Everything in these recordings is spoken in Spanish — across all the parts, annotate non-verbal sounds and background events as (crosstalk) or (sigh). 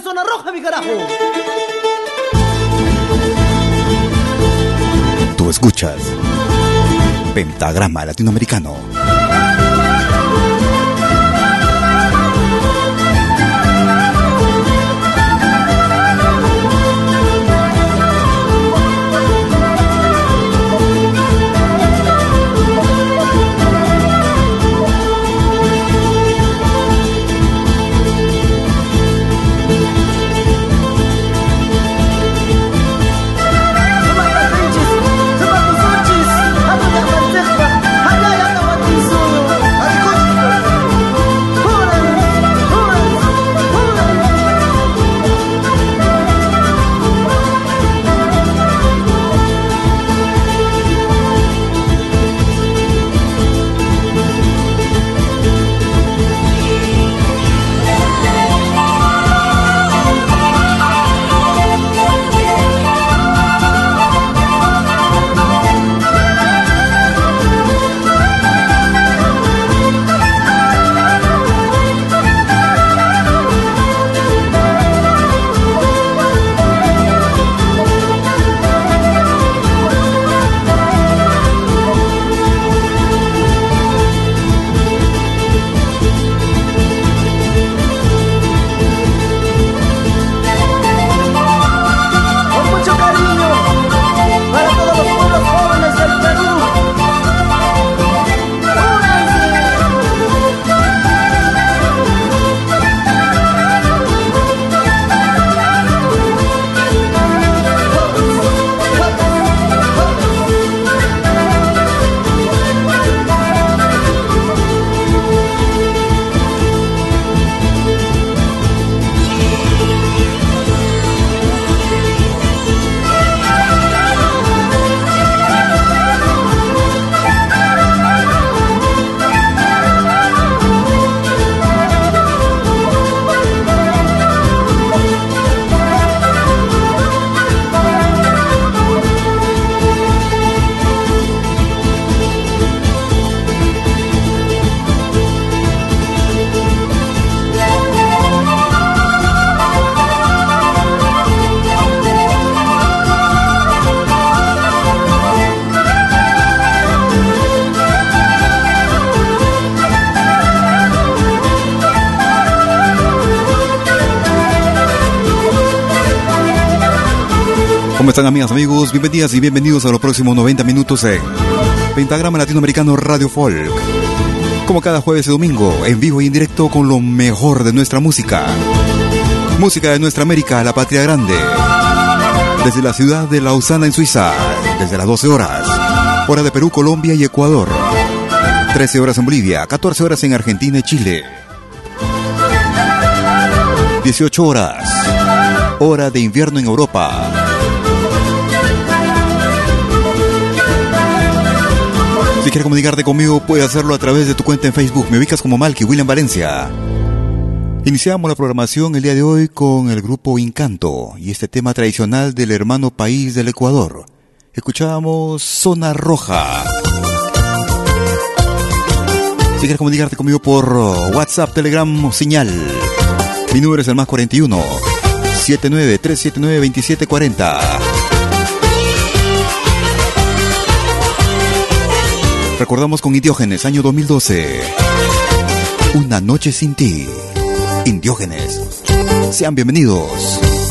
Zona roja, mi carajo. Tú escuchas Pentagrama Latinoamericano. Amigas, amigos? Bienvenidas y bienvenidos a los próximos 90 minutos en Pentagrama Latinoamericano Radio Folk. Como cada jueves y domingo, en vivo y en directo con lo mejor de nuestra música. Música de nuestra América, la patria grande. Desde la ciudad de Lausana en Suiza, desde las 12 horas. Hora de Perú, Colombia y Ecuador. 13 horas en Bolivia, 14 horas en Argentina y Chile. 18 horas. Hora de invierno en Europa. Si quieres comunicarte conmigo, puedes hacerlo a través de tu cuenta en Facebook. Me ubicas como Malky William Valencia. Iniciamos la programación el día de hoy con el grupo Incanto y este tema tradicional del hermano país del Ecuador. Escuchábamos Zona Roja. Si quieres comunicarte conmigo por WhatsApp, Telegram o señal, mi número es el más 41 79 379 2740. Recordamos con Indiógenes, año 2012. Una noche sin ti. Indiógenes. Sean bienvenidos.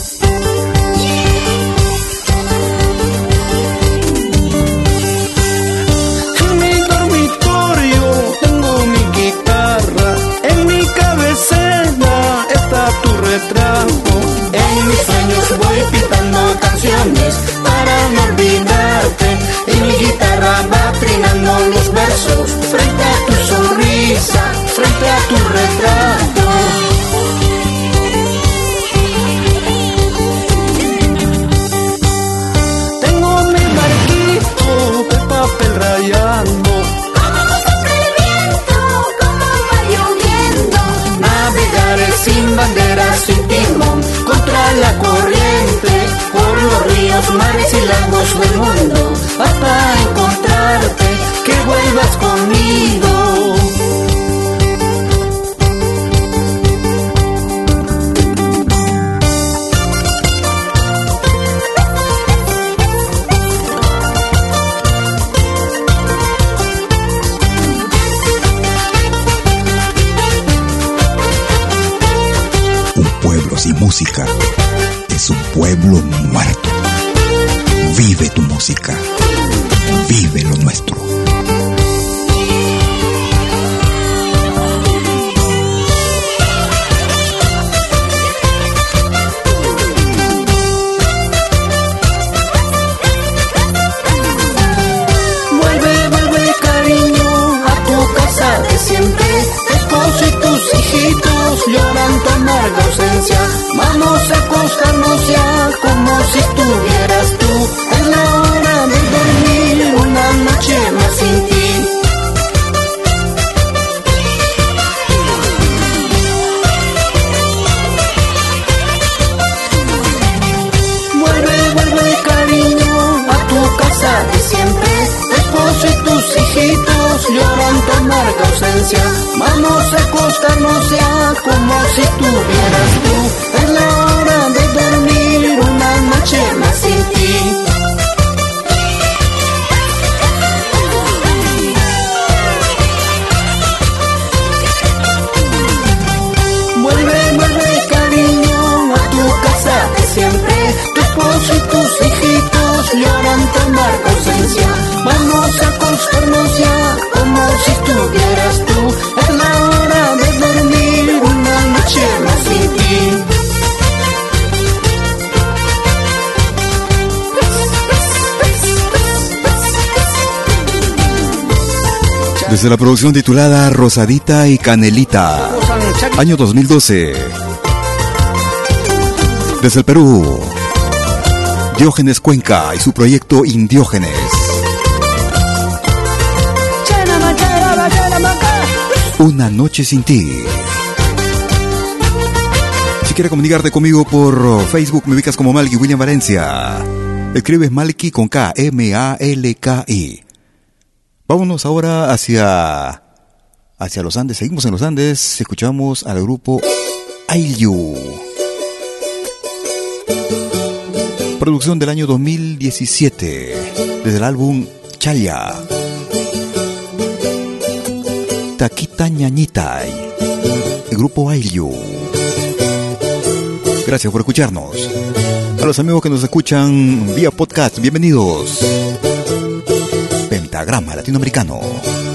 producción titulada Rosadita y Canelita, año 2012. Desde el Perú, Diógenes Cuenca y su proyecto Indiógenes. Una noche sin ti. Si quieres comunicarte conmigo por Facebook, me ubicas como Malky William Valencia. Escribes Malky con K, M-A-L-K-I. Vámonos ahora hacia, hacia los Andes. Seguimos en los Andes. Escuchamos al grupo Ayu. Producción del año 2017. Desde el álbum Chaya. Taquita ñañita. El grupo Ayu. Gracias por escucharnos. A los amigos que nos escuchan vía podcast, bienvenidos. Pentagrama Latinoamericano.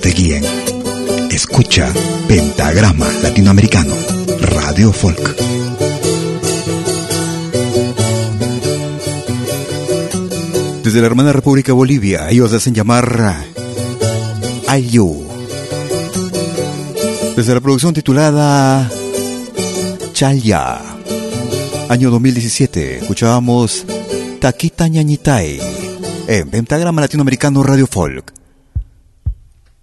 Te guíen. Escucha Pentagrama Latinoamericano, Radio Folk. Desde la hermana República Bolivia, ellos hacen llamar Ayu. Desde la producción titulada Chaya, año 2017, escuchábamos Taquita Ñañitai en Pentagrama Latinoamericano Radio Folk.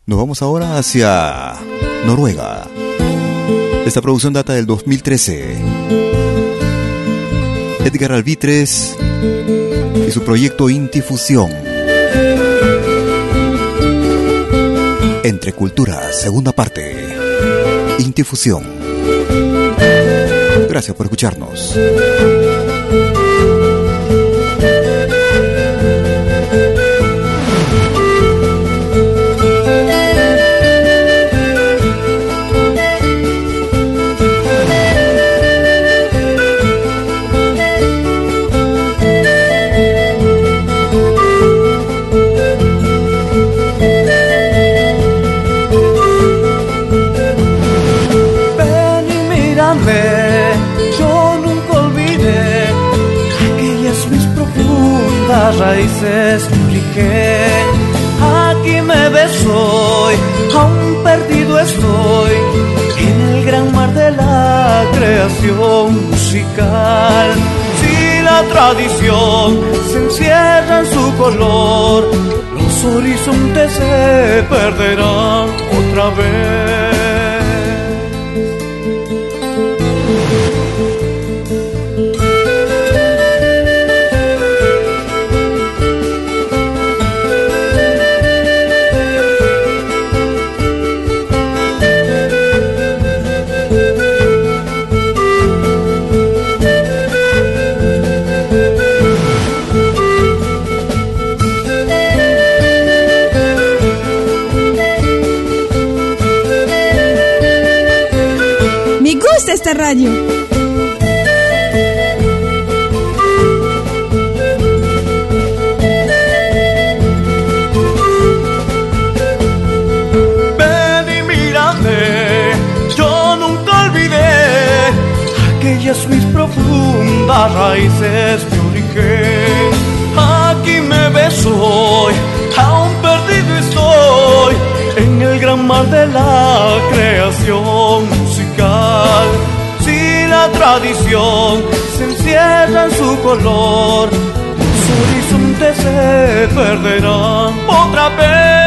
Nos vamos ahora hacia Noruega. Esta producción data del 2013. Edgar Albitres y su proyecto Intifusión. Entre Culturas, segunda parte. Intifusión. Gracias por escucharnos. Creación musical. Si la tradición se encierra en su color, los horizontes se perderán otra vez. Esta radio. Aquellas mis profundas raíces, mi origen. Aquí me ves aún perdido estoy en el gran mar de la creación tradición se encierra en su color, los horizontes se perderán otra vez.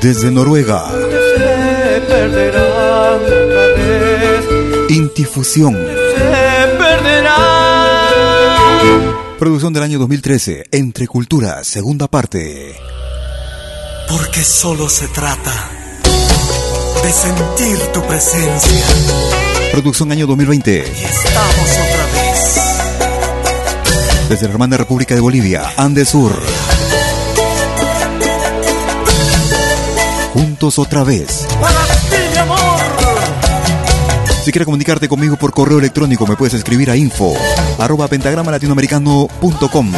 desde Noruega. Se perderán otra vez. Intifusión. Se perderán. Producción del año 2013, Entre Culturas, segunda parte. Porque solo se trata de sentir tu presencia. Producción año 2020. Y estamos otra vez. Desde la hermana República de Bolivia, Andes Sur. otra vez. Si quieres comunicarte conmigo por correo electrónico, me puedes escribir a info arroba pentagrama latinoamericano.com.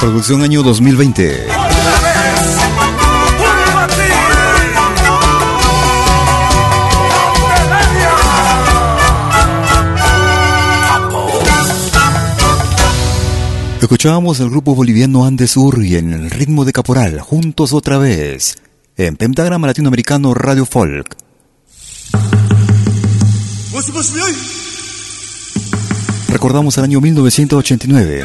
Producción año 2020. Escuchábamos al grupo boliviano Andes Urri en el ritmo de Caporal, juntos otra vez, en Pentagrama Latinoamericano Radio Folk. Recordamos el año 1989.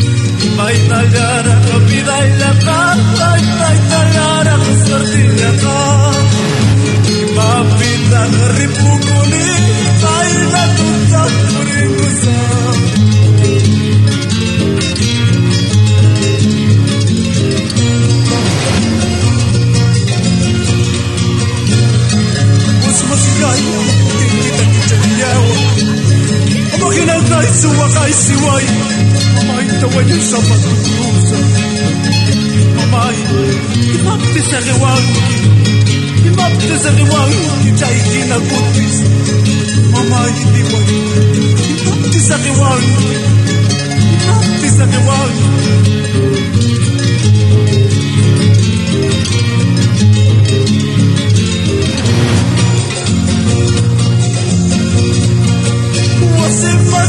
Μα η ταλιάρα κοπίδα η λεπτά Τα ήρθα η ταλιάρα που σορτή λεπτά Η παπίδα γρή που Τα ήρθα του τσακουρή κουσά Πώς μας γάλλει από Maghintay suwakay siway Mamaytawan yung sa pagkutusa Mamay Imapte sa rewang Imapte sa rewang Kitay kinagutis Mamay diway Imapte sa rewang Imapte sa you Imapte sa rewang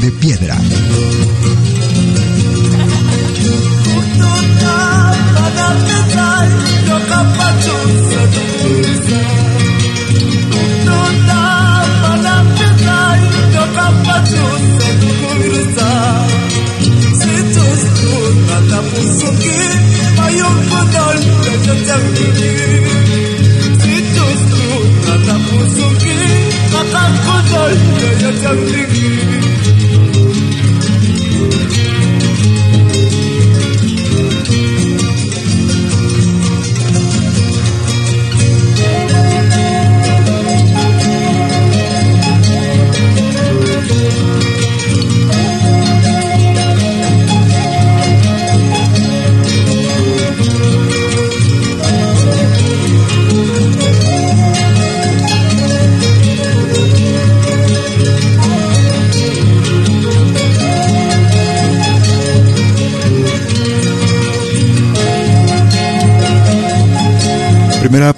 de piedra. Thank you.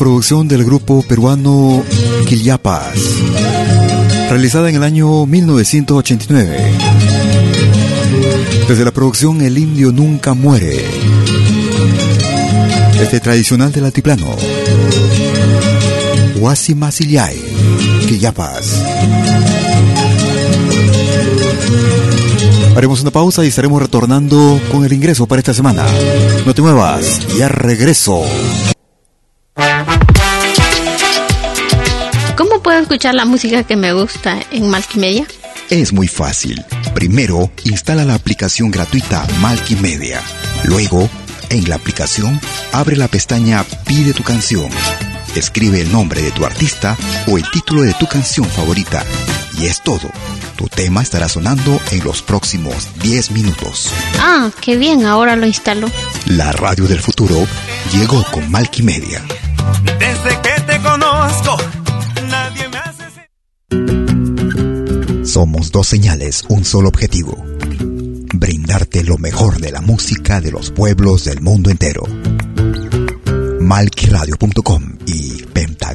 Producción del grupo peruano Quillapas, realizada en el año 1989. Desde la producción El Indio Nunca Muere. Este tradicional del altiplano. Huasi Masillay, Quillapas. Haremos una pausa y estaremos retornando con el ingreso para esta semana. No te muevas, ya regreso. ¿Cómo puedo escuchar la música que me gusta en Multimedia? Es muy fácil. Primero, instala la aplicación gratuita Multimedia. Luego, en la aplicación, abre la pestaña Pide tu canción. Escribe el nombre de tu artista o el título de tu canción favorita. Y es todo. Tu tema estará sonando en los próximos 10 minutos. Ah, qué bien, ahora lo instalo. La radio del futuro llegó con Multimedia. Desde que te conozco, nadie me hace... Somos dos señales, un solo objetivo. brindarte lo mejor de la música de los pueblos del mundo entero. Malquiradio.com y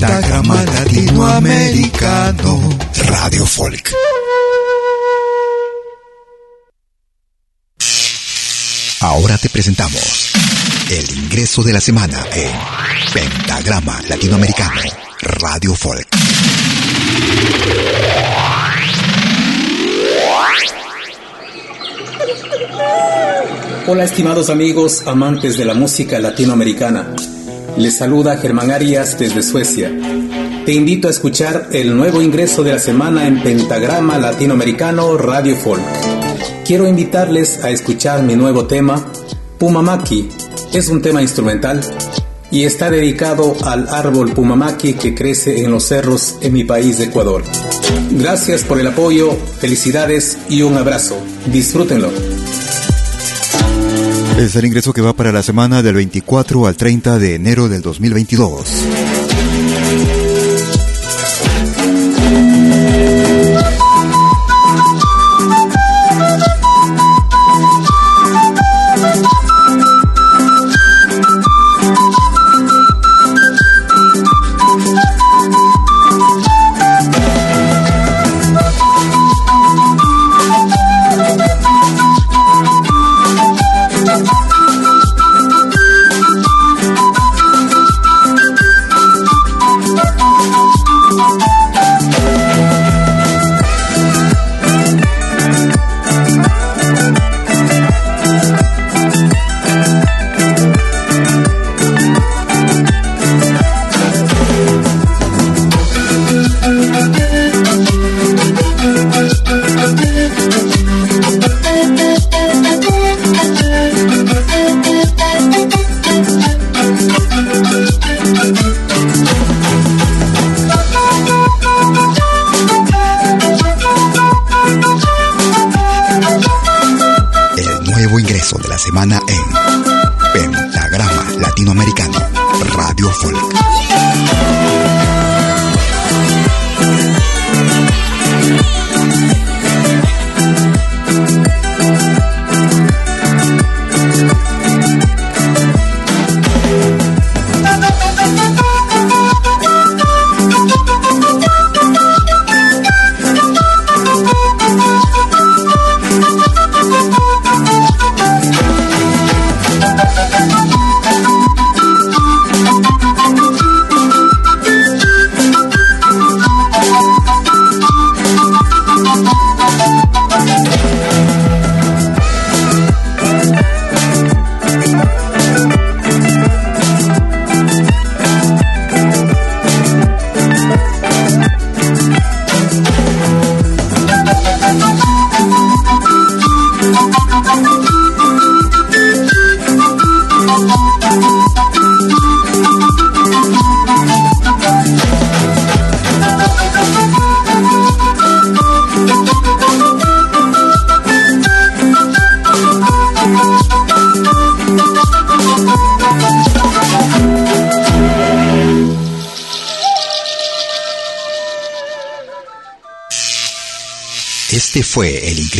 Pentagrama Latinoamericano Radio Folk. Ahora te presentamos el ingreso de la semana en Pentagrama Latinoamericano Radio Folk. Hola estimados amigos amantes de la música latinoamericana. Les saluda Germán Arias desde Suecia. Te invito a escuchar el nuevo ingreso de la semana en Pentagrama Latinoamericano Radio Folk. Quiero invitarles a escuchar mi nuevo tema, Pumamaki. Es un tema instrumental y está dedicado al árbol Pumamaki que crece en los cerros en mi país de Ecuador. Gracias por el apoyo, felicidades y un abrazo. Disfrútenlo. Es el ingreso que va para la semana del 24 al 30 de enero del 2022.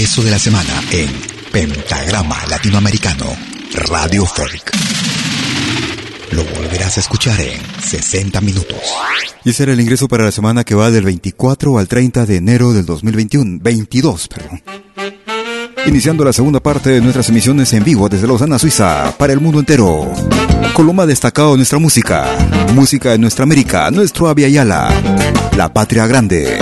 Ingreso de la semana en Pentagrama Latinoamericano, Radio Folk. Lo volverás a escuchar en 60 minutos. Y ese era el ingreso para la semana que va del 24 al 30 de enero del 2021. 22, perdón. Iniciando la segunda parte de nuestras emisiones en vivo desde Lausana, Suiza, para el mundo entero. Con lo más destacado de nuestra música. Música de nuestra América, nuestro Avia Yala. La patria grande.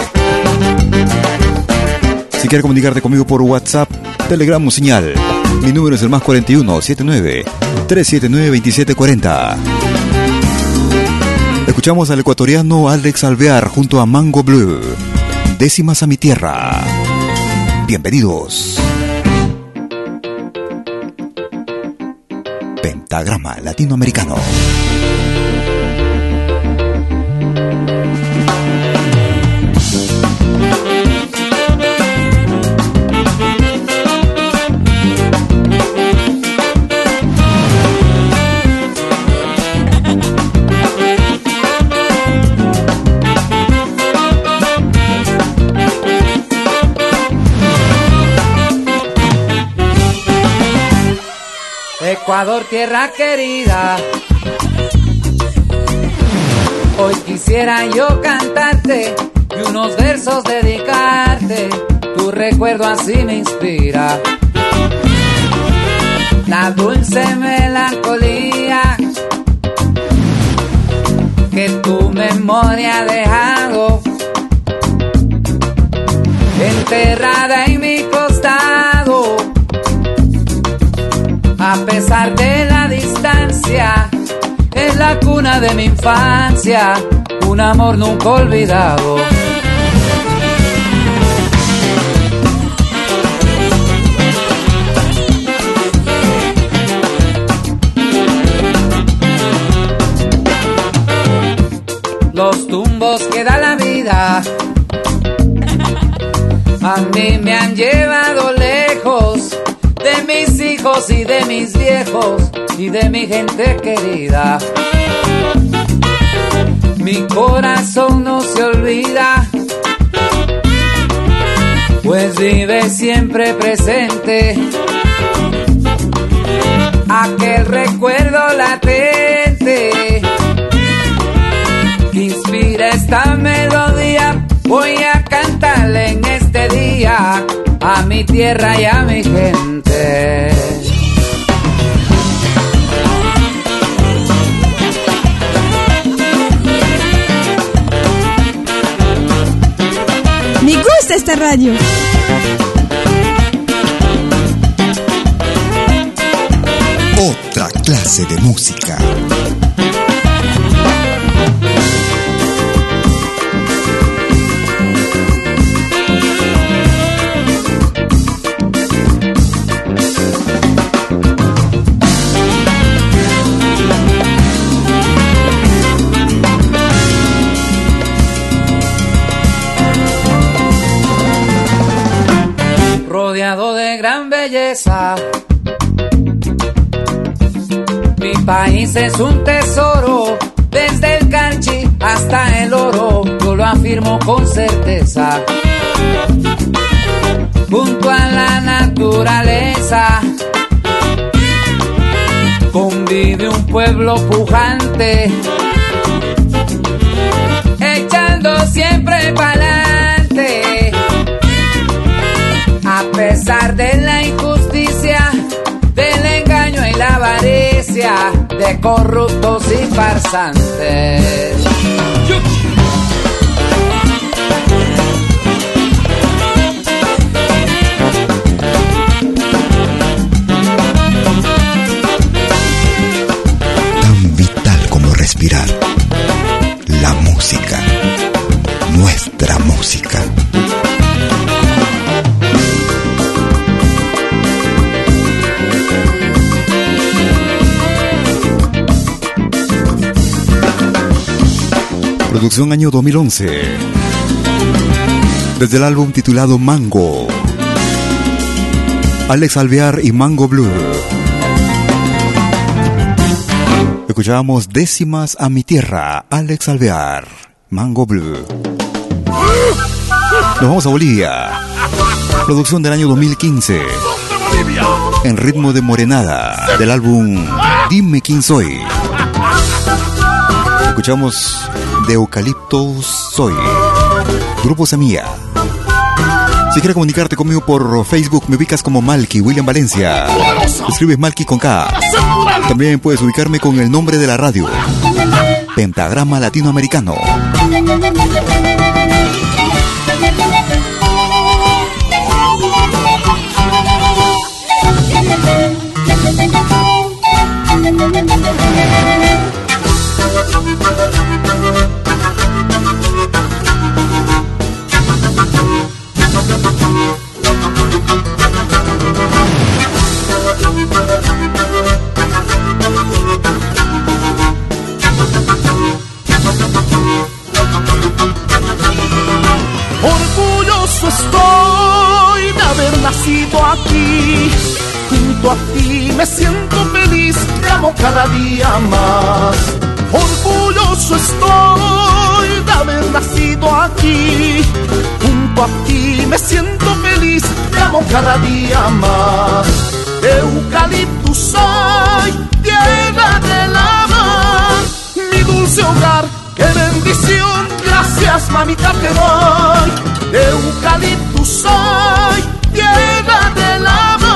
Si quieres comunicarte conmigo por WhatsApp, Telegram o señal, mi número es el más 41 79 379 2740. Escuchamos al ecuatoriano Alex Alvear junto a Mango Blue. Décimas a mi tierra. Bienvenidos. Pentagrama Latinoamericano. Tierra querida. Hoy quisiera yo cantarte y unos versos dedicarte. Tu recuerdo así me inspira. La dulce melancolía que tu memoria ha dejado enterrada en mi costado. A pesar de la distancia, es la cuna de mi infancia, un amor nunca olvidado. Los tumbos que da la vida a mí me han llevado mis hijos y de mis viejos y de mi gente querida. Mi corazón no se olvida, pues vive siempre presente aquel recuerdo latente que inspira esta melodía. Voy a cantarle en este día a mi tierra y a mi gente. Me gusta esta radio. Otra clase de música. Mi país es un tesoro, desde el canchi hasta el oro, yo lo afirmo con certeza. Junto a la naturaleza convive un pueblo pujante, echando siempre pa'lante, a pesar de la de corruptos y farsantes. Tan vital como respirar. La música. Nuestra música. Producción año 2011. Desde el álbum titulado Mango. Alex Alvear y Mango Blue. Escuchábamos décimas a mi tierra, Alex Alvear, Mango Blue. Nos vamos a Bolivia. Producción del año 2015. En ritmo de morenada, del álbum Dime quién soy. Escuchamos de Eucaliptus Soy. Grupo Semilla. Si quieres comunicarte conmigo por Facebook, me ubicas como Malky William Valencia. Escribes Malky con K. También puedes ubicarme con el nombre de la radio. Pentagrama Latinoamericano. Junto a ti me siento feliz, te amo cada día más. Orgulloso estoy de haber nacido aquí. Junto a ti me siento feliz, te amo cada día más. Eucaliptus soy, tierra del amor, mi dulce hogar, qué bendición, gracias mamita te doy. Eucaliptus soy, tierra del amor,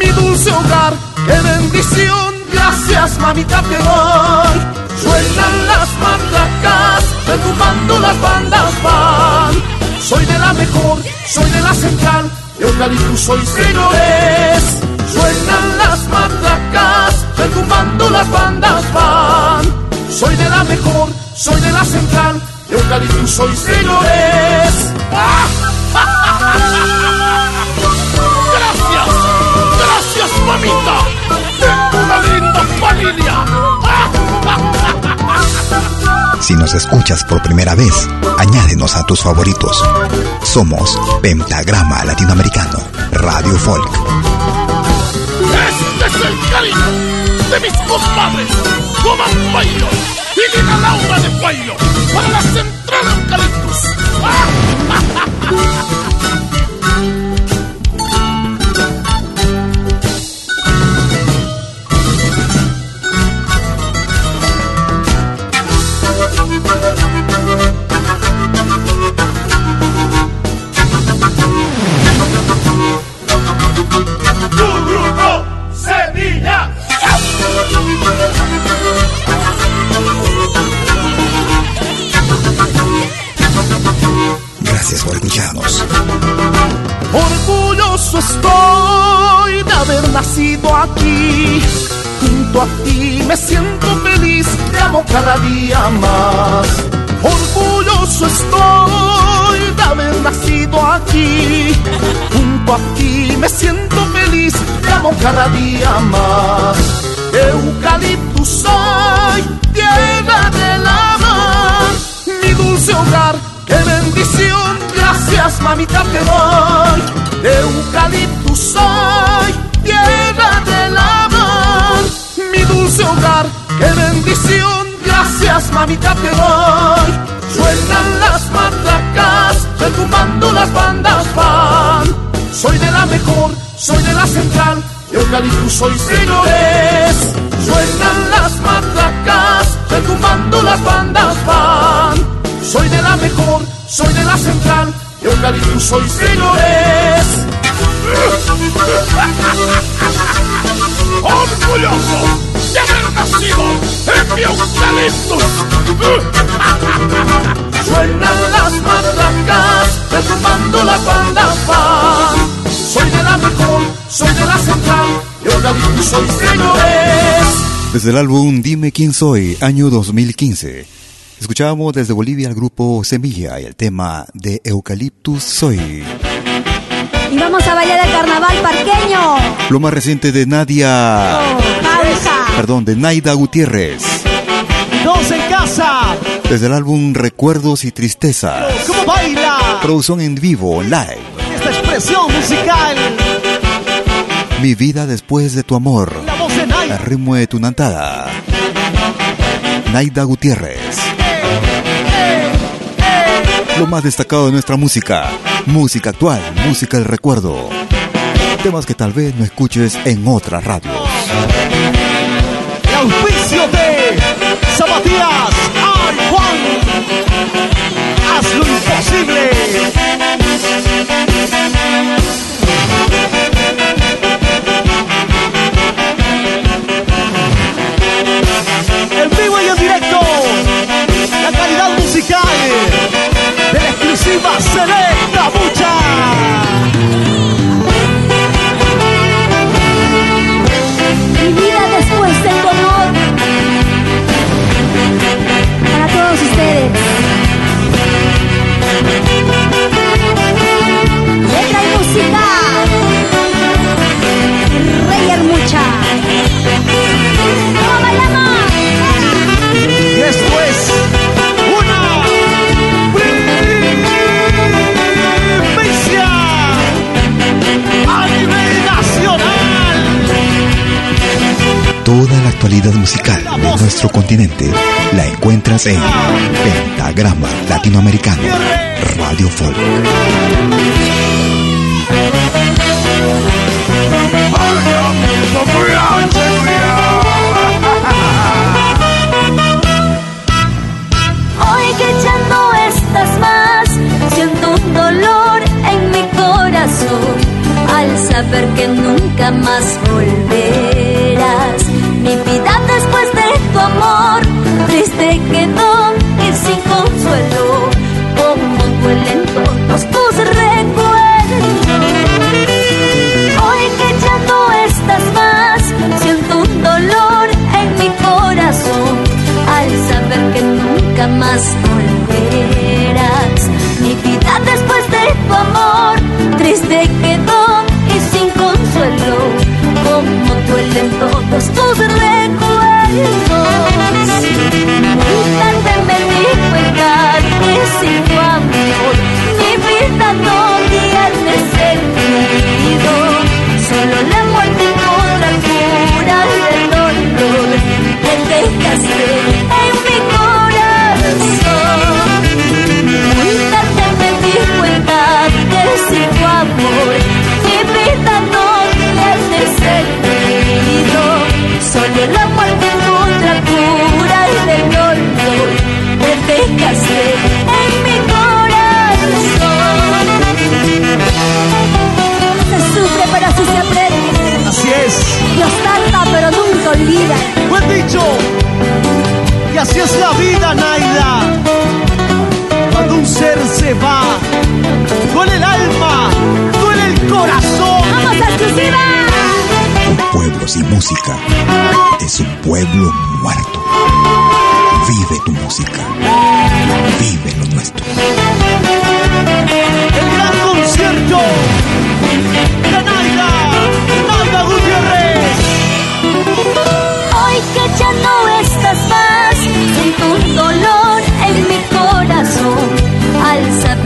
mi dulce hogar, qué bendición, gracias mamita te doy. Suenan las maracas, retumbando las bandas van. Soy de la mejor, soy de la central, Eucaliptus soy señores. Suenan las matracas, retumbando las bandas van. Soy de la mejor, soy de la central, Eucaliptus soy señores. Gracias, (laughs) mamita. Tengo una linda familia. Si nos escuchas por primera vez, añádenos a tus favoritos. Somos Pentagrama Latinoamericano, Radio Folk. Este es el cariño de mis compadres, Tomás Payo y Lina Laura de Payo, para la central Eucaliptus. (laughs) Junto a me siento feliz, te amo cada día más. Orgulloso estoy de haber nacido aquí. Junto a ti me siento feliz, te amo cada día más. Eucaliptus soy, tierra del amor, mi dulce hogar, qué bendición, gracias mamita te doy. Eucaliptus soy, tierra del amor, dulce hogar, qué bendición, gracias mamita te doy. Suenan las matracas, retumbando las bandas van. Soy de la mejor, soy de la central, eucaliptus soy señores. Suenan las matracas, retumbando las bandas van. Soy de la mejor, soy de la central, eucaliptus soy señores. (laughs) Orgulloso de haber nacido en mi eucaliptus. Suenan las matracas, retumbando la banda van. Soy de la mejor, soy de la central, de eucaliptus soy señores. Desde el álbum Dime quién soy, año 2015. Escuchábamos desde Bolivia al grupo Semilla y el tema de Eucaliptus Soy. Y vamos a bailar el carnaval parqueño. Lo más reciente de Nadia. Pausa. Perdón, de Naida Gutiérrez. Dos en casa. Desde el álbum Recuerdos y Tristezas. ¿Cómo baila? Producción en vivo, live. Esta expresión musical. Mi vida después de tu amor. La voz de Nay. El ritmo de tu nantada. Naida Gutiérrez. Lo más destacado de nuestra música. Música actual, música del recuerdo. Temas que tal vez no escuches en otras radios. Auspicio de Zapatillas Ay Juan. Haz lo imposible. En vivo y en directo. La calidad musical de la exclusiva Selecta Mucha. Nuestro continente la encuentras en Pentagrama Latinoamericano Radio Folk. Hoy que ya no estás más, siento un dolor en mi corazón al saber que nunca más volverás. Olvida. Buen dicho. Y así es la vida, Naida. Cuando un ser se va, duele el alma, duele el corazón. ¡Vamos a exclusiva! Un pueblo sin música es un pueblo muerto. Vive tu música. Vive lo nuestro. El gran concierto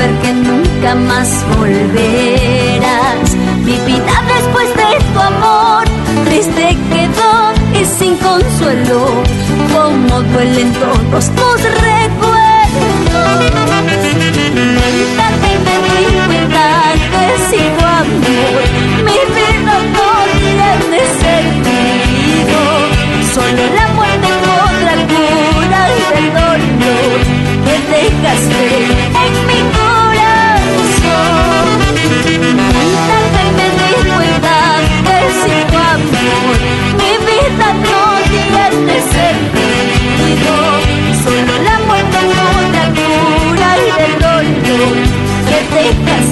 saber que nunca más volverás. Mi vida después de tu amor, triste quedó y sin consuelo. como duelen todos tus recuerdos. Cuéntate y me di cuenta que tu amor mi vida no tiene sentido. Solo la muerte podrá curar el dolor que dejaste que dejaste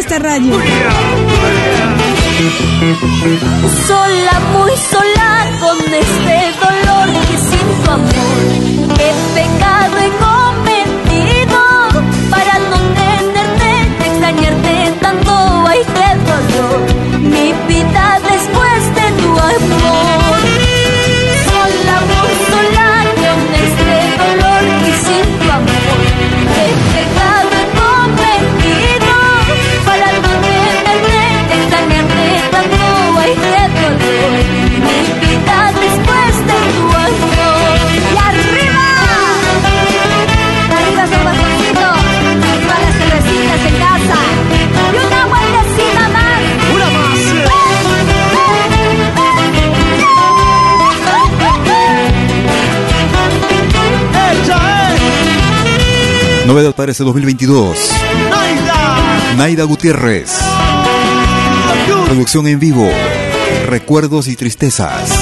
esta radio. Sola, muy sola con este dolor que sin tu amor he pecado 9 de altares 2022. Naida, Naida Gutiérrez. Producción en vivo. Recuerdos y tristezas.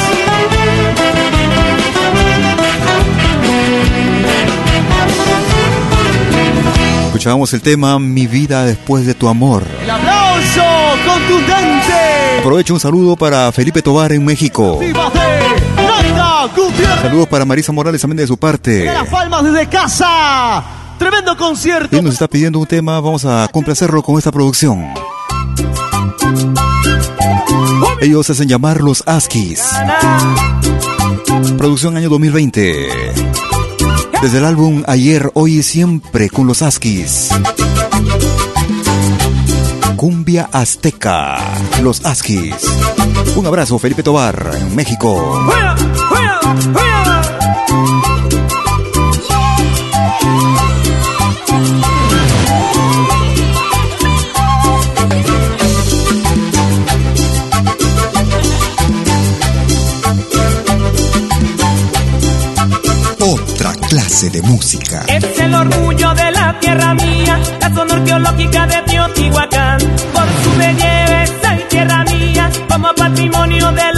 Escuchábamos el tema Mi vida después de tu amor. El aplauso contundente. Aprovecho un saludo para Felipe Tobar en México. Saludos para Marisa Morales también de su parte. De las palmas desde casa. Tremendo concierto. Él nos está pidiendo un tema, vamos a complacerlo con esta producción. Ellos hacen llamar los Askis. Producción año 2020. Desde el álbum Ayer, Hoy y Siempre con los Askis. Cumbia Azteca. Los Askis. Un abrazo, Felipe Tobar, en México. ¡Fuera! ¡Fuera! ¡Fuera! De música. Es el orgullo de la tierra mía, la zona arqueológica de Teotihuacán. Por su belleza y tierra mía, como patrimonio de la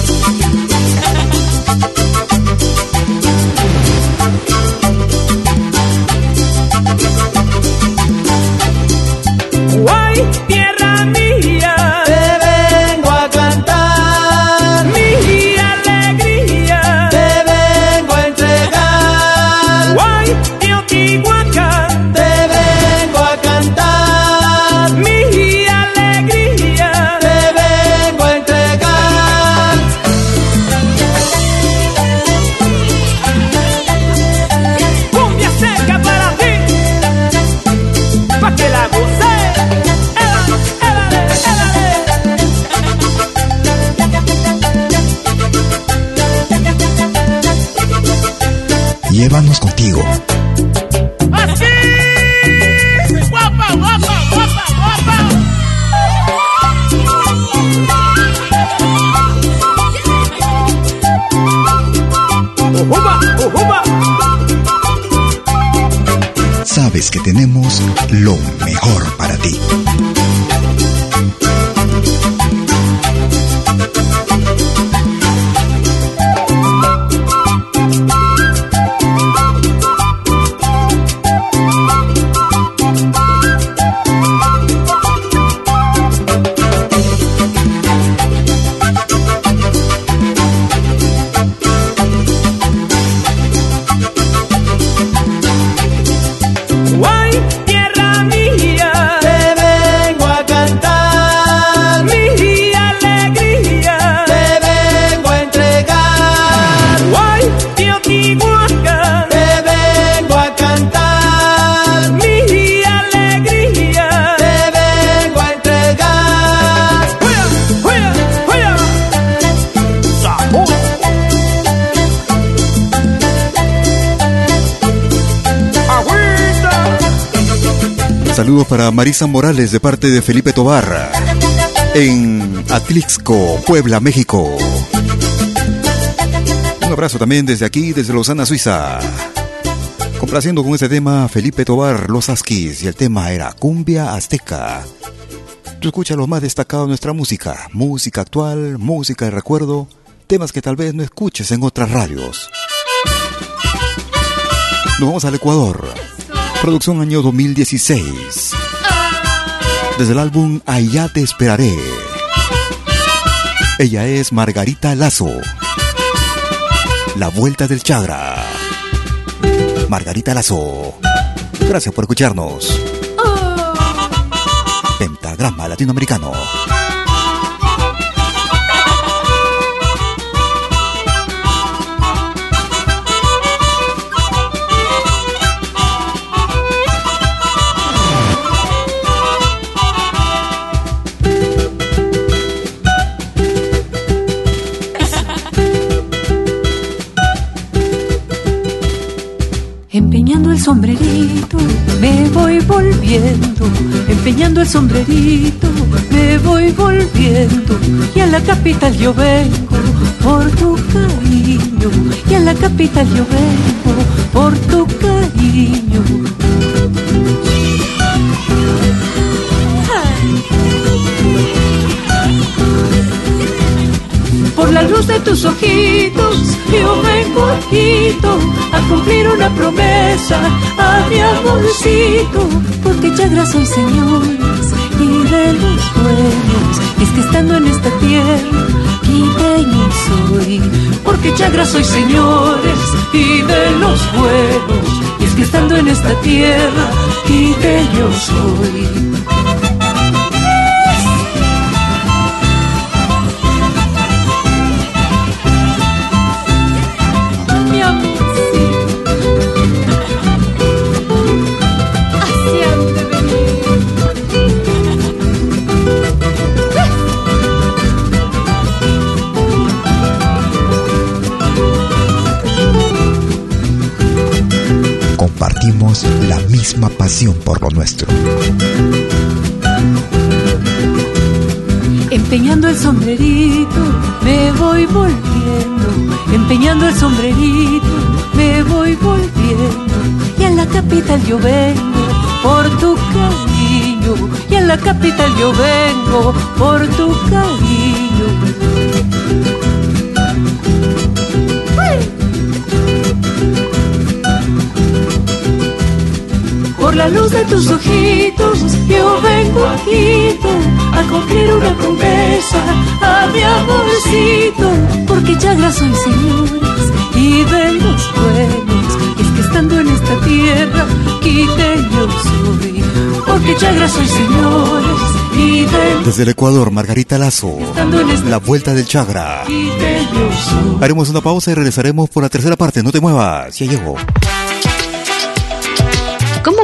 Que tenemos lo mejor Saludos para Marisa Morales de parte de Felipe Tobarra en Atlixco, Puebla, México. Un abrazo también desde aquí, desde Lozana, Suiza. Complaciendo con este tema Felipe Tobar, Los Asquis, y el tema era Cumbia Azteca. Tú escuchas lo más destacado de nuestra música, música actual, música de recuerdo, temas que tal vez no escuches en otras radios. Nos vamos al Ecuador. Producción año 2016. Desde el álbum Allá te esperaré. Ella es Margarita Lazo. La vuelta del Chagra. Margarita Lazo. Gracias por escucharnos. Pentagrama Latinoamericano. Empeñando el sombrerito, me voy volviendo. Empeñando el sombrerito, me voy volviendo. Y a la capital yo vengo por tu cariño. Y a la capital yo vengo por tu cariño. Por la luz de tus ojitos, yo vengo aquí a cumplir una promesa a mi amorcito. Porque chagra soy señores y de los buenos. Es que estando en esta tierra, quiteño soy. Porque chagra soy señores y de los buenos. Y es que estando en esta tierra, quiteño soy. La misma pasión por lo nuestro. Empeñando el sombrerito, me voy volviendo. Empeñando el sombrerito, me voy volviendo. Y a la capital yo vengo por tu cariño. Y a la capital yo vengo por tu cariño. Por la luz de tus ojitos, yo vengo aquí a cumplir una promesa a mi amorcito. Porque chagra soy señores y de los buenos. Y es que estando en esta tierra, quiteño soy. Porque chagra soy señores y de Desde el Ecuador, Margarita Lazo. La vuelta del Chagra. Haremos una pausa y regresaremos por la tercera parte. No te muevas, ya llego.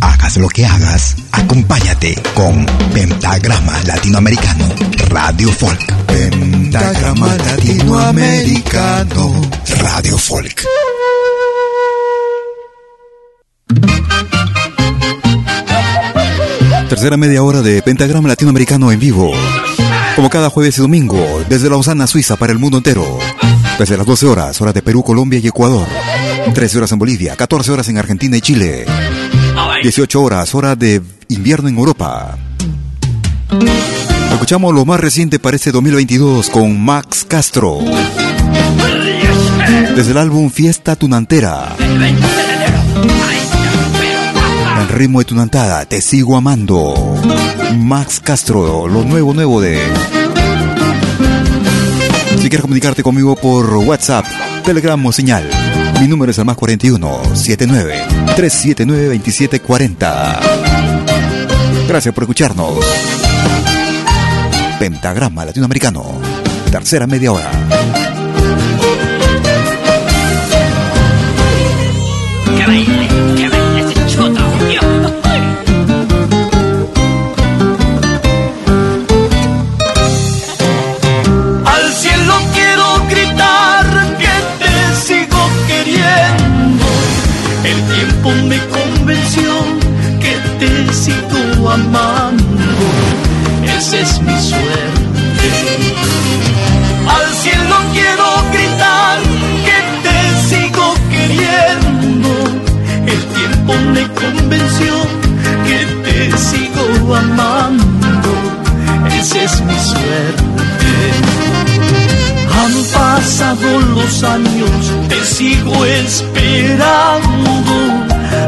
Hagas lo que hagas, acompáñate con Pentagrama Latinoamericano Radio Folk. Pentagrama Latinoamericano Radio Folk. Tercera media hora de Pentagrama Latinoamericano en vivo. Como cada jueves y domingo, desde Lausana, Suiza, para el mundo entero. Desde las 12 horas, hora de Perú, Colombia y Ecuador. 13 horas en Bolivia, 14 horas en Argentina y Chile. 18 horas, hora de invierno en Europa. Escuchamos lo más reciente para este 2022 con Max Castro. Desde el álbum Fiesta Tunantera. El ritmo de Tunantada, te sigo amando. Max Castro, lo nuevo, nuevo de. Si quieres comunicarte conmigo por WhatsApp, Telegram o señal, mi número es el más 41 79 379 2740. Gracias por escucharnos. Pentagrama Latinoamericano, tercera media hora. Que veces es mi suerte. Han pasado los años, te sigo esperando.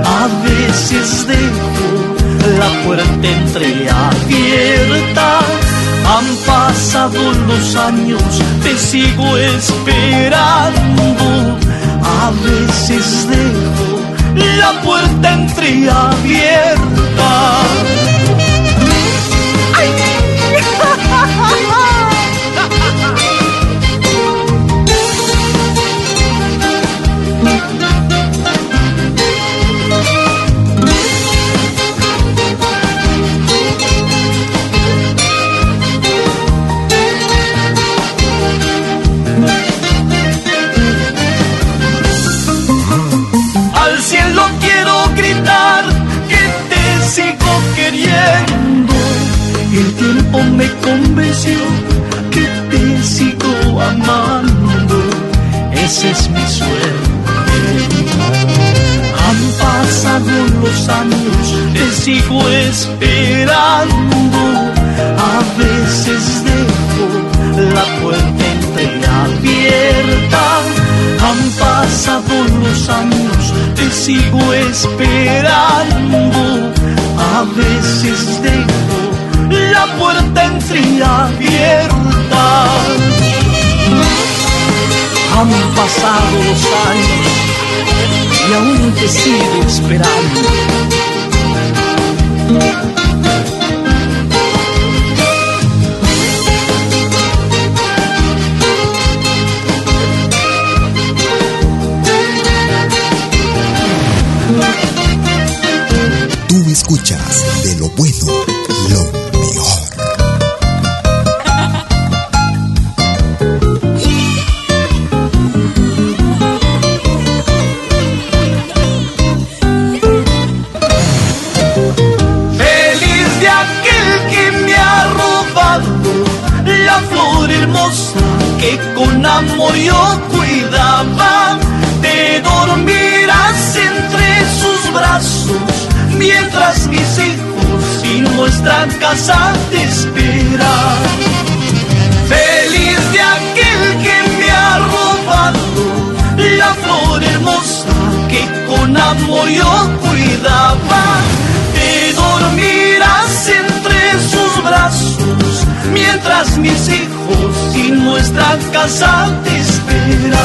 A veces dejo la puerta entreabierta. Han pasado los años, te sigo esperando. A veces dejo la puerta entreabierta. Tiempo me convenció que te sigo amando. Ese es mi suerte. Han pasado los años, te sigo esperando. A veces dejo la puerta entreabierta. Han pasado los años, te sigo esperando. A veces dejo la puerta entreabierta. Han pasado los años y aún te sigo esperando. Tú escuchas de lo bueno, lo mientras mis hijos y nuestra casa te esperan.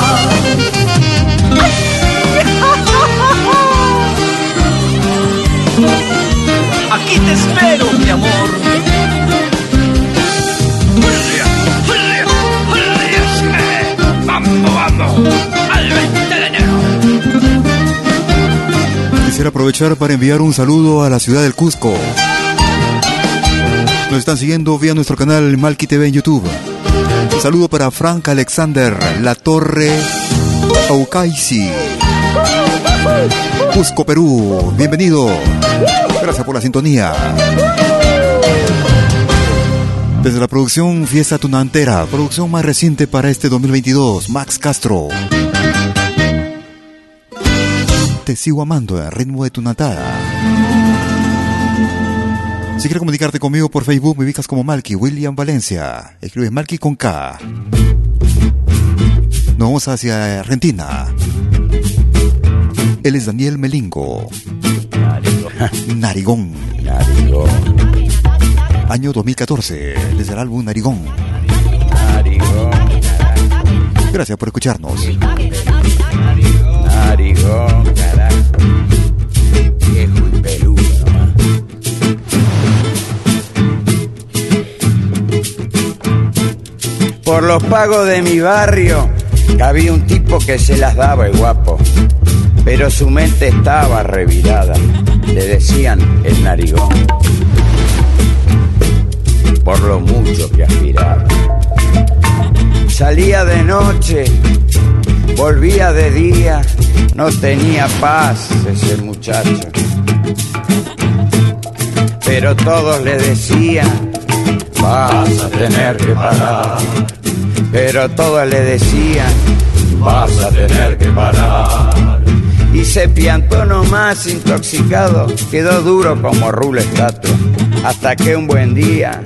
Aquí te espero, mi amor. Vamos, vamos, al 20 de enero. Quisiera aprovechar para enviar un saludo a la ciudad del Cusco. Nos están siguiendo vía nuestro canal Malki TV en YouTube. Saludo para Frank Alexander, La Torre Aucaisi. Cusco, Perú. Bienvenido. Gracias por la sintonía. Desde la producción Fiesta Tunantera, producción más reciente para este 2022, Max Castro. Te sigo amando al ritmo de tu natada. Si quieres comunicarte conmigo por Facebook, me ubicas como Malky William Valencia. Escribes Malky con K. Nos vamos hacia Argentina. Él es Daniel Melingo. Narigón. Año 2014, desde el álbum Narigón. Gracias por escucharnos. Narigón, carajo. Viejo Por los pagos de mi barrio había un tipo que se las daba el guapo, pero su mente estaba revirada. Le decían el narigón, por lo mucho que aspiraba. Salía de noche, volvía de día, no tenía paz ese muchacho. Pero todos le decían, vas a tener que parar. Pero todos le decían, vas a tener que parar. Y se piantó nomás intoxicado, quedó duro como rulo estatua. Hasta que un buen día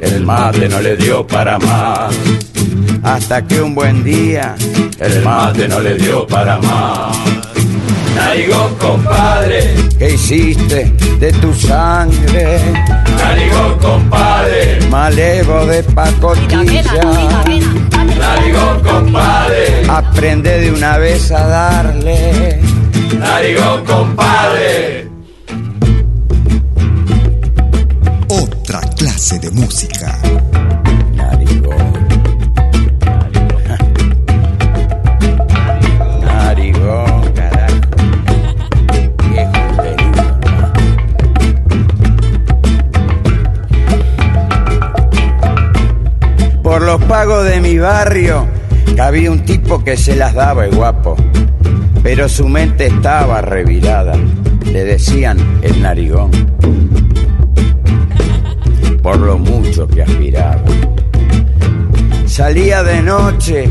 el mate no le dio para más. Hasta que un buen día el mate no le dio para más. Compadre. ¿Qué hiciste de tu sangre? Narigón, compadre. Malevo de pacotilla. Narigón, compadre. Aprende de una vez a darle. Narigón, compadre. Otra clase de música. Pagos de mi barrio, había un tipo que se las daba el guapo, pero su mente estaba revirada. Le decían el narigón, por lo mucho que aspiraba. Salía de noche,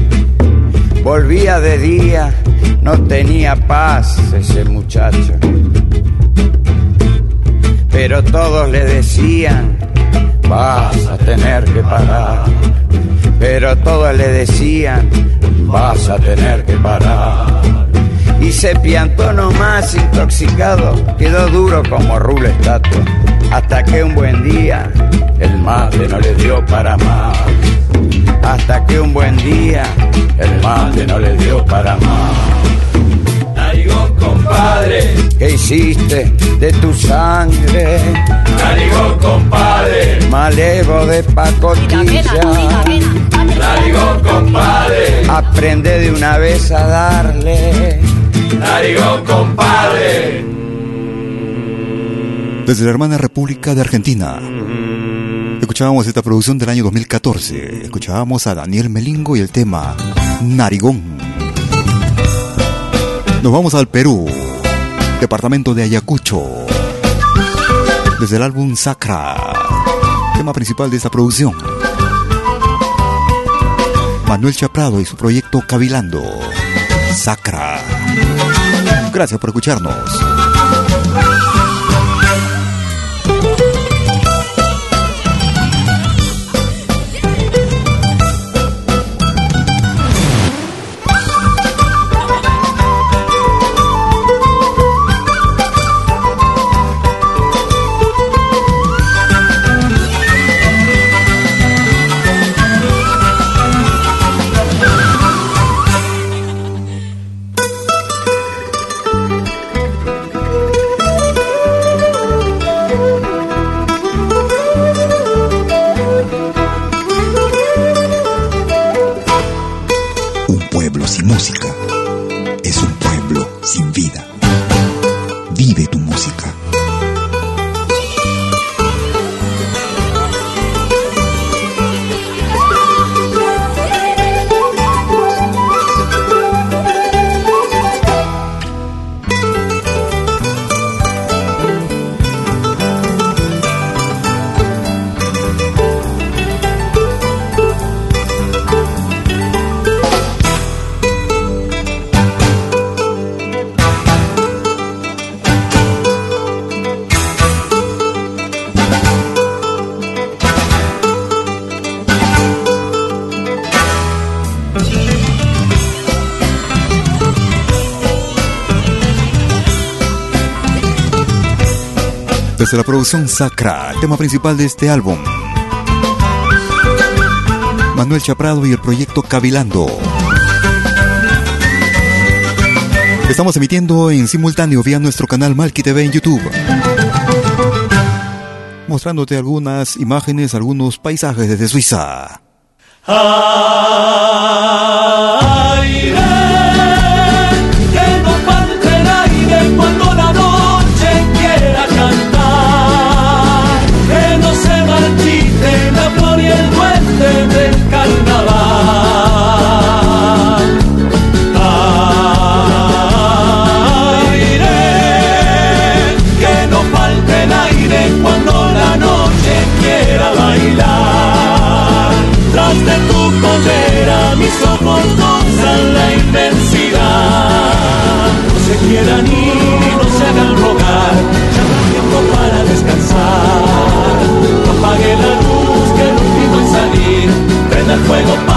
volvía de día, no tenía paz ese muchacho. Pero todos le decían, vas a tener que parar. Pero todos le decían, vas a tener que parar. Y se piantó nomás intoxicado, quedó duro como rulo. Hasta que un buen día el mate no le dio para más. Hasta que un buen día el mate no le dio para más. Narigón, compadre. ¿Qué hiciste de tu sangre? Narigón, compadre. Malevo de pacotilla. Narigón, compadre. Aprende de una vez a darle. Narigón, compadre. Desde la hermana República de Argentina. Escuchábamos esta producción del año 2014. Escuchábamos a Daniel Melingo y el tema Narigón. Nos vamos al Perú, departamento de Ayacucho. Desde el álbum Sacra, tema principal de esta producción. Manuel Chaprado y su proyecto Cavilando. Sacra. Gracias por escucharnos. La producción Sacra, tema principal de este álbum. Manuel Chaprado y el proyecto Cavilando. Estamos emitiendo en simultáneo vía nuestro canal Malki TV en YouTube. Mostrándote algunas imágenes, algunos paisajes desde Suiza. Aire, 为我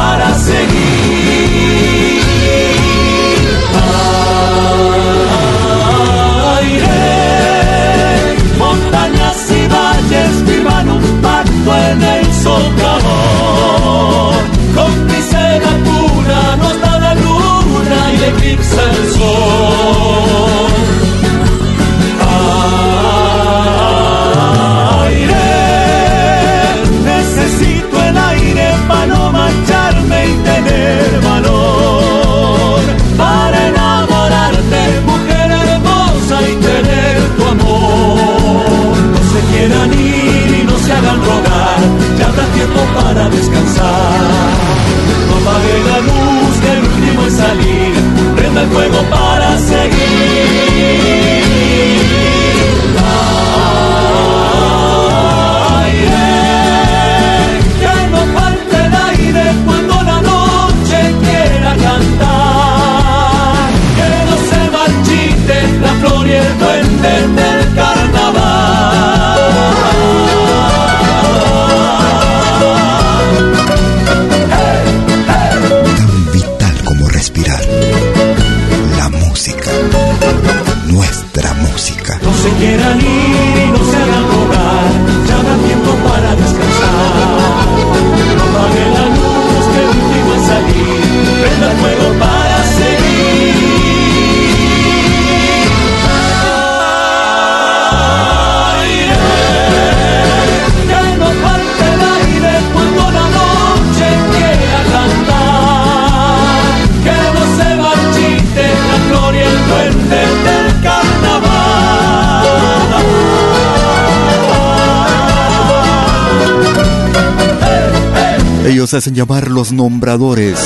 Ellos hacen llamar los nombradores.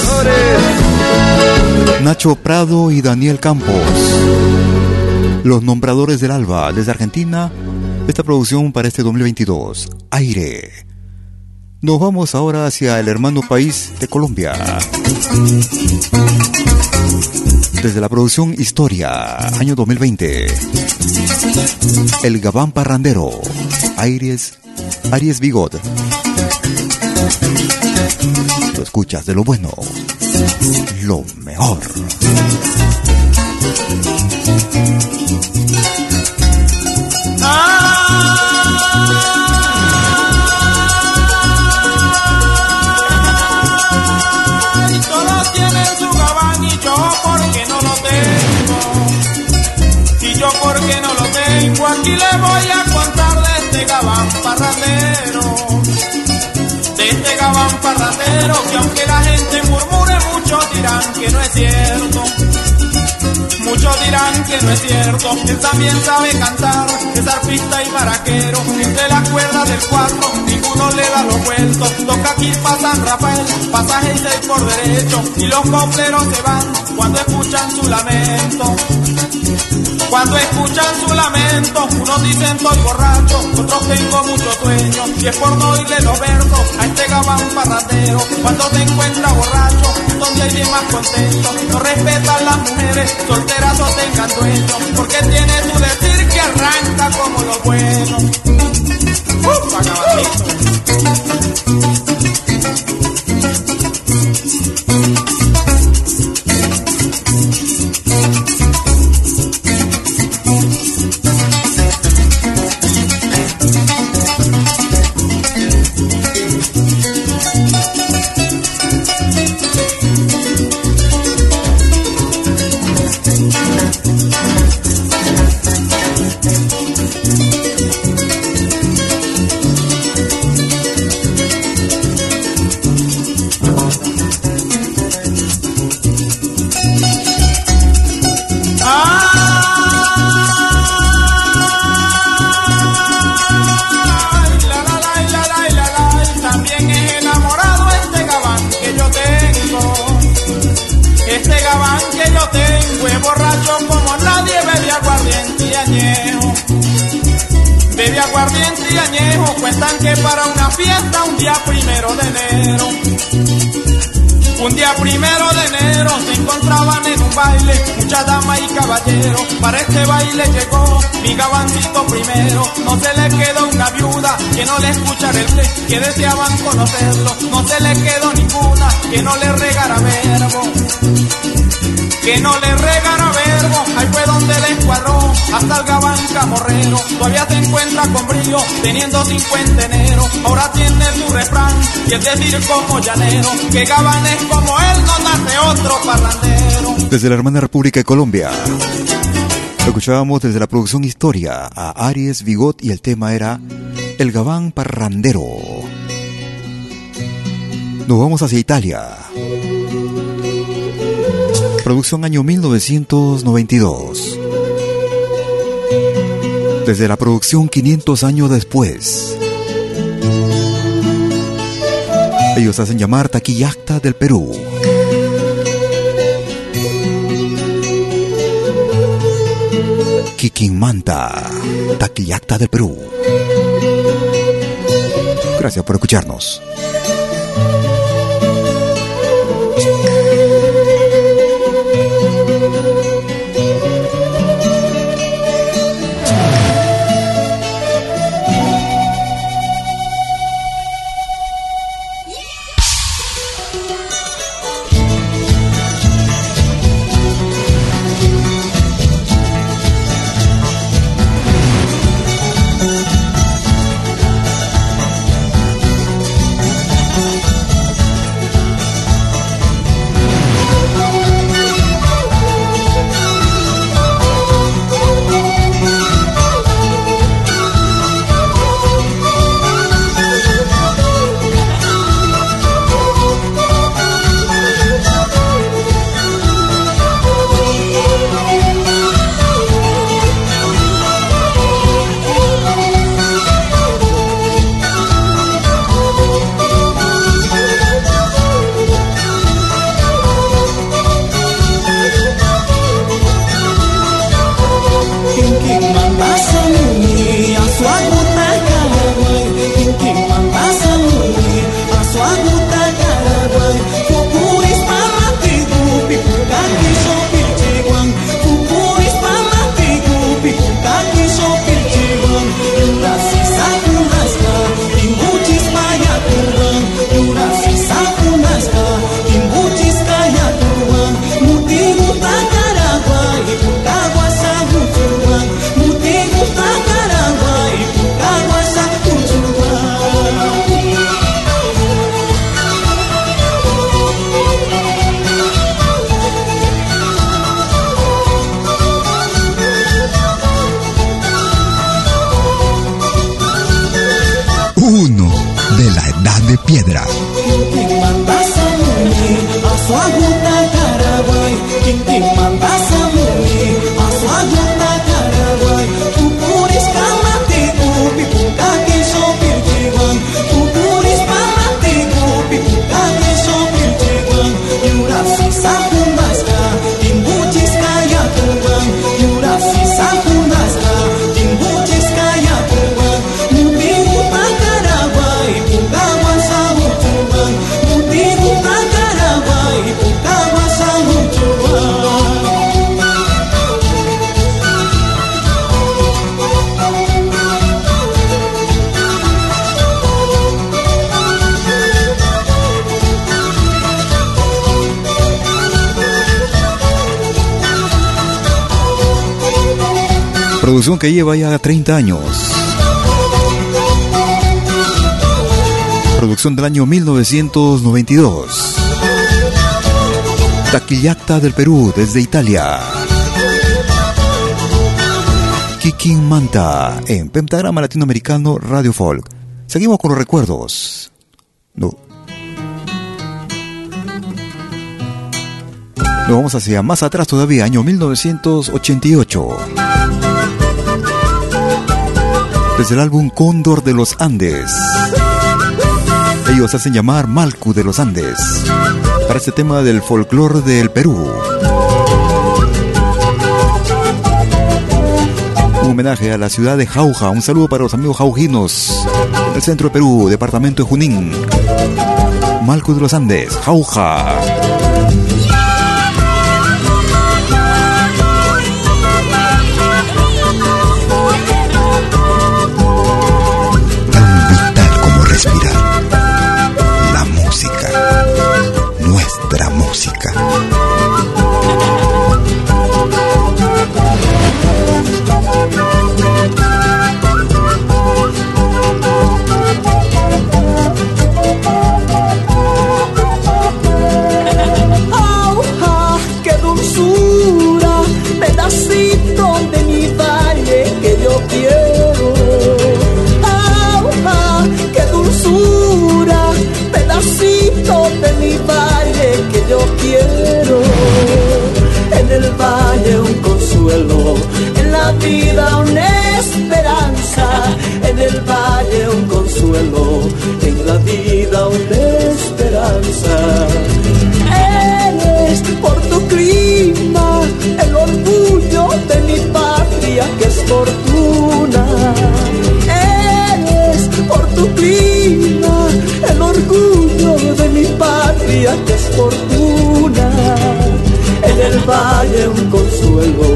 Nacho Prado y Daniel Campos. Los nombradores del Alba, desde Argentina, esta producción para este 2022. Aire. Nos vamos ahora hacia el hermano país de Colombia. Desde la producción Historia, año 2020. El Gabán Parrandero. Aries, Aries Bigot. Lo escuchas de lo bueno, lo mejor. Parrandero que aunque la gente murmure, muchos dirán que no es cierto. Muchos dirán que no es cierto, él también sabe cantar, es arpista y maraquero, entre las cuerdas del cuatro, ninguno le da los vueltos, toca aquí pa' San Rafael, pasaje y seis por derecho, y los copleros se van cuando escuchan su lamento. Cuando escuchan su lamento, unos dicen estoy borracho, otros tengo mucho sueño, y es por no oírle los versos a este gabán parrandero. Cuando te encuentra borracho, donde hay bien más contento, no respetan las mujeres, solteras o tengan dueño, porque tiene su decir que arranca como lo bueno. ¡Uf, Para este baile llegó mi gabancito primero. No se le quedó una viuda que no le escuchara el play, que deseaban conocerlo. No se le quedó ninguna que no le regara verbo. Que no le regara verbo, ahí fue donde le encuadró hasta el gabán camorrero. Todavía se encuentra con brillo, teniendo 50 enero. Ahora tiene su refrán, y es decir, como llanero, que gabán es como él, no nace otro parrandero. Desde la hermana República de Colombia. Escuchábamos desde la producción Historia a Aries Bigot y el tema era El Gabán Parrandero. Nos vamos hacia Italia. Producción año 1992. Desde la producción 500 años después. Ellos hacen llamar Taquillacta del Perú. Kikinmanta, Taquillacta del Perú. Gracias por escucharnos. Lleva ya 30 años. Producción del año 1992. Taquillacta del Perú desde Italia. Kikin Manta en Pentagrama Latinoamericano Radio Folk. Seguimos con los recuerdos. No. Nos vamos hacia más atrás todavía, año 1988. Desde el álbum Cóndor de los Andes. Ellos hacen llamar Malcu de los Andes. Para este tema del folclore del Perú. Un homenaje a la ciudad de Jauja. Un saludo para los amigos jaujinos. En el centro de Perú, departamento de Junín. Malcu de los Andes, Jauja. Respirar. La música, nuestra música. En la vida una esperanza. Eres por tu clima el orgullo de mi patria que es fortuna. Eres por tu clima el orgullo de mi patria que es fortuna. En el valle un consuelo,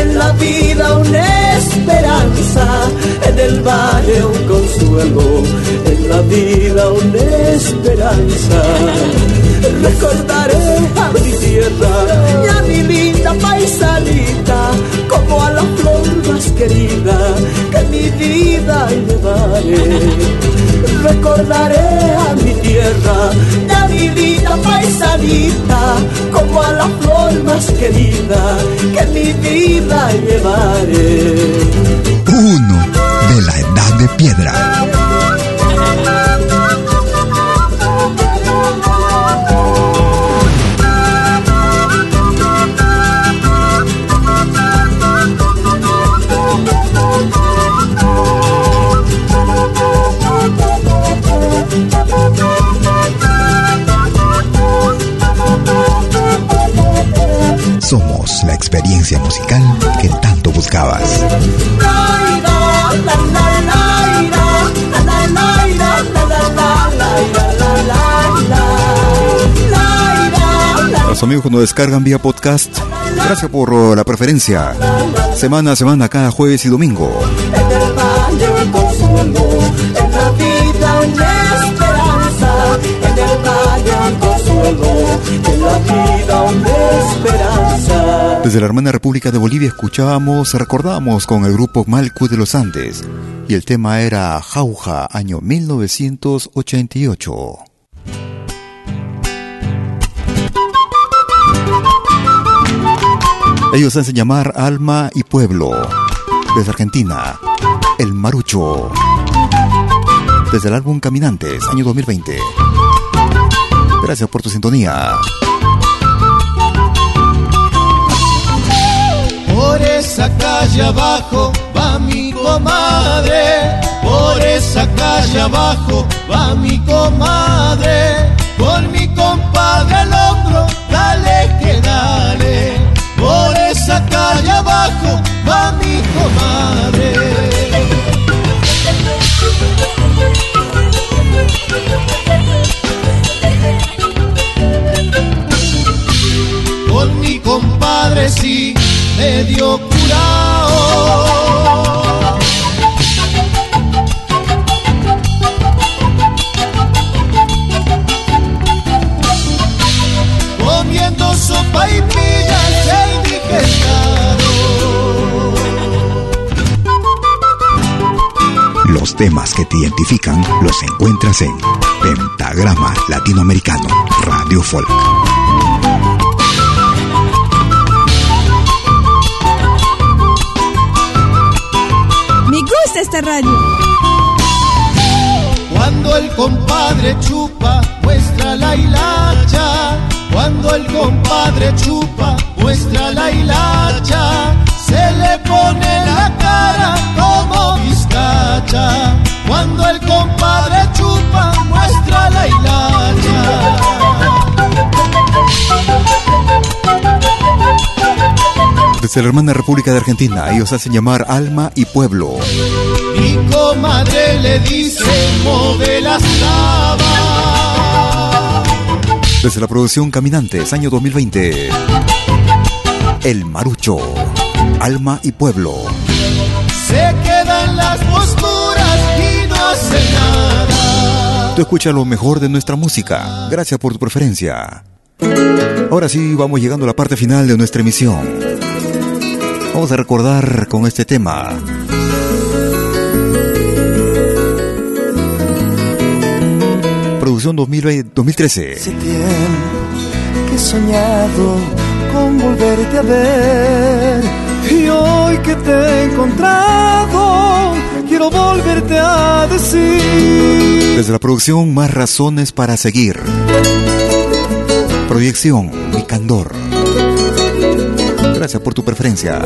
en la vida una esperanza. En el valle un consuelo, en la vida una esperanza. Recordaré a mi tierra y a mi linda paisanita como a la flor más querida que mi vida llevaré. Recordaré a mi tierra a mi linda paisanita como a la flor más querida que mi vida llevaré. Uno de la edad de piedra. Somos la experiencia musical que tanto buscabas. Los amigos que nos descargan vía podcast, gracias por la preferencia. Semana a semana, cada jueves y domingo. Desde la hermana República de Bolivia escuchábamos, recordábamos con el grupo Malcu de los Andes. Y el tema era Jauja, año 1988. Ellos hacen llamar Alma y Pueblo. Desde Argentina, el Marucho. desde el álbum Caminantes, año 2020. Gracias por tu sintonía. Por esa calle abajo va mi comadre, por esa calle abajo va mi comadre, con mi compadre al temas que te identifican los encuentras en Pentagrama Latinoamericano Radio Folk. Me gusta esta radio. Cuando el compadre chupa, muestra la hilacha. Cuando el compadre chupa, muestra la hilacha. Se le pone la cara Cuando el compadre chupa, muestra la hilacha. Desde la hermana República de Argentina, ellos hacen llamar Alma y Pueblo. Mi comadre le dice, move la saba. Desde la producción Caminantes, año 2020. El Marucho, Alma y Pueblo. Se las posturas y no hace nada. Tú escuchas lo mejor de nuestra música. Gracias por tu preferencia. Ahora sí, vamos llegando a la parte final de nuestra emisión. Vamos a recordar con este tema. Producción 2020 2013. Hace tiempo que he soñado con volverte a ver. Y hoy que te he encontrado, quiero volverte a decir. Desde la producción Más Razones para Seguir. Proyección Mi Candor. Gracias por tu preferencia.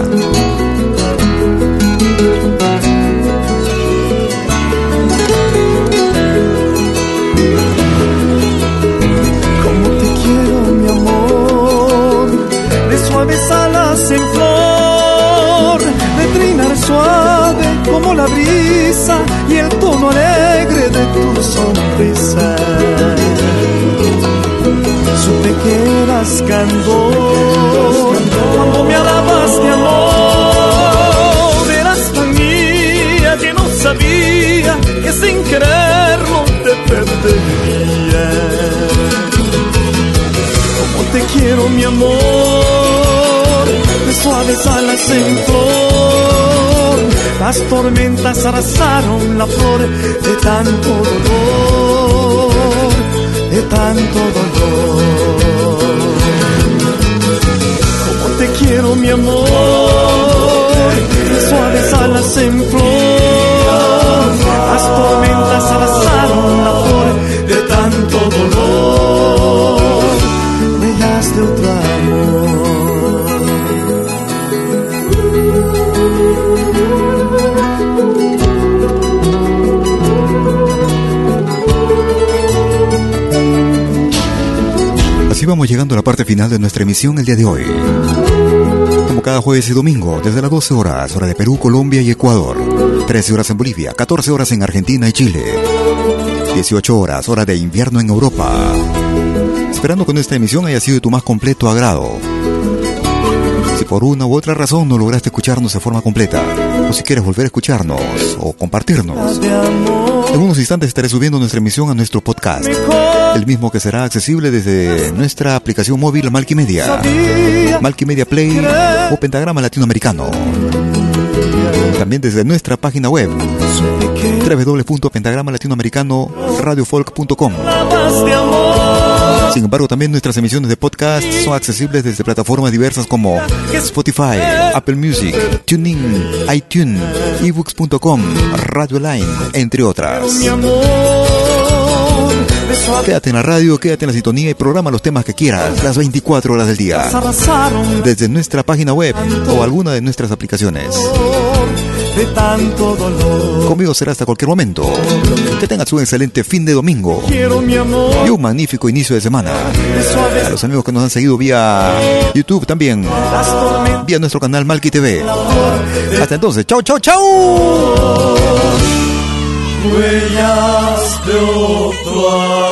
Suaves alas en flor, de trinar suave como la brisa y el tono alegre de tu sonrisa. Supe que eras candor cuando me hablabas de amor, eras tan mía que no sabía que sin quererlo te perdería. Como te quiero, mi amor, de suaves alas en flor. Las tormentas arrasaron la flor de tanto dolor, de tanto dolor. Como te quiero, mi amor, de suaves alas en flor. Las tormentas arrasaron la flor vamos llegando a la parte final de nuestra emisión el día de hoy. Como cada jueves y domingo, desde las 12 horas, hora de Perú, Colombia y Ecuador. 13 horas en Bolivia, 14 horas en Argentina y Chile. 18 horas, hora de invierno en Europa. Esperando que nuestra emisión haya sido de tu más completo agrado. Si por una u otra razón no lograste escucharnos de forma completa, o si quieres volver a escucharnos o compartirnos, en unos instantes estaré subiendo nuestra emisión a nuestro podcast, el mismo que será accesible desde nuestra aplicación móvil Malkimedia, Malkimedia Play o Pentagrama Latinoamericano. También desde nuestra página web www.pentagramalatinoamericano radiofolk.com de amor. Sin embargo, también nuestras emisiones de podcast son accesibles desde plataformas diversas como Spotify, Apple Music, TuneIn, iTunes, ebooks.com, Radio Line, entre otras. Quédate en la radio, quédate en la sintonía y programa los temas que quieras las 24 horas del día. Desde nuestra página web o alguna de nuestras aplicaciones. Conmigo será hasta cualquier momento. Que tengas un excelente fin de domingo Quiero mi amor. y un magnífico inicio de semana. A los amigos que nos han seguido vía YouTube también, vía nuestro canal Malki TV. Hasta entonces, chau, chau, chau. Huellas de otro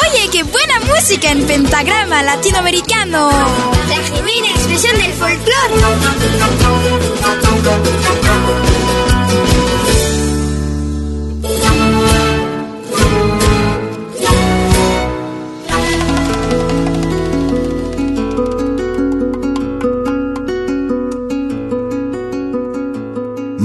Oye, qué buena música en pentagrama latinoamericano. La genuina expresión del folclore.